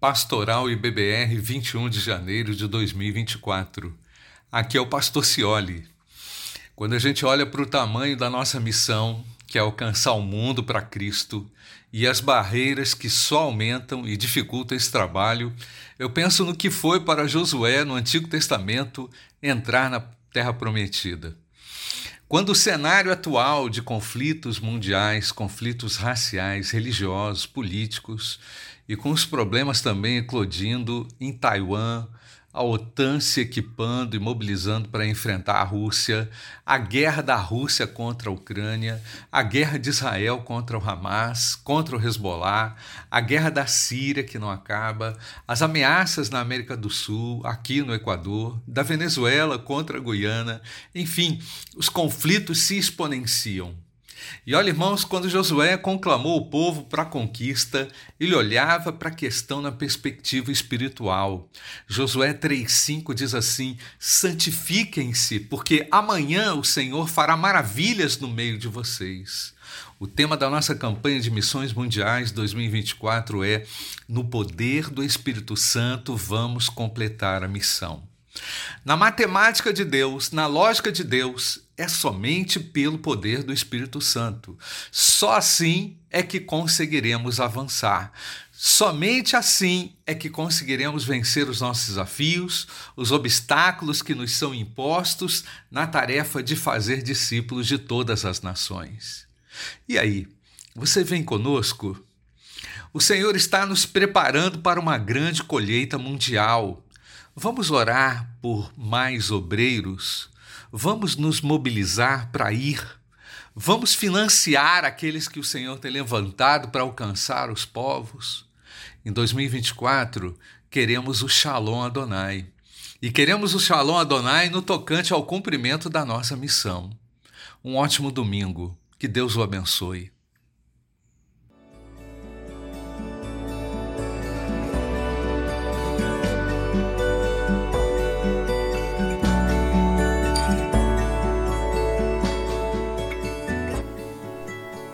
Pastoral IBBR 21 de janeiro de 2024. Aqui é o Pastor Cioli. Quando a gente olha para o tamanho da nossa missão, que é alcançar o mundo para Cristo, e as barreiras que só aumentam e dificultam esse trabalho, eu penso no que foi para Josué no Antigo Testamento entrar na Terra Prometida. Quando o cenário atual de conflitos mundiais, conflitos raciais, religiosos, políticos e com os problemas também eclodindo em Taiwan, a OTAN se equipando e mobilizando para enfrentar a Rússia, a guerra da Rússia contra a Ucrânia, a guerra de Israel contra o Hamas, contra o Hezbollah, a guerra da Síria que não acaba, as ameaças na América do Sul, aqui no Equador, da Venezuela contra a Guiana, enfim, os conflitos se exponenciam. E olha, irmãos, quando Josué conclamou o povo para a conquista, ele olhava para a questão na perspectiva espiritual. Josué 3,5 diz assim: santifiquem-se, porque amanhã o Senhor fará maravilhas no meio de vocês. O tema da nossa campanha de missões mundiais 2024 é: No poder do Espírito Santo, vamos completar a missão. Na matemática de Deus, na lógica de Deus, é somente pelo poder do Espírito Santo. Só assim é que conseguiremos avançar. Somente assim é que conseguiremos vencer os nossos desafios, os obstáculos que nos são impostos na tarefa de fazer discípulos de todas as nações. E aí, você vem conosco? O Senhor está nos preparando para uma grande colheita mundial. Vamos orar por mais obreiros? Vamos nos mobilizar para ir? Vamos financiar aqueles que o Senhor tem levantado para alcançar os povos? Em 2024, queremos o Shalom Adonai. E queremos o Shalom Adonai no tocante ao cumprimento da nossa missão. Um ótimo domingo. Que Deus o abençoe.